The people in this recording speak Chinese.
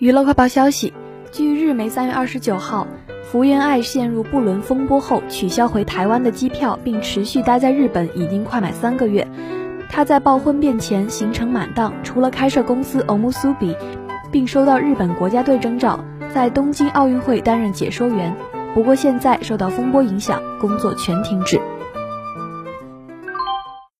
娱乐快报消息据日媒三月二十九号福原爱陷入不伦风波后取消回台湾的机票并持续待在日本已经快满三个月。她在爆婚变前行程满档除了开设公司欧姆苏比并收到日本国家队征召在东京奥运会担任解说员。不过现在受到风波影响工作全停止。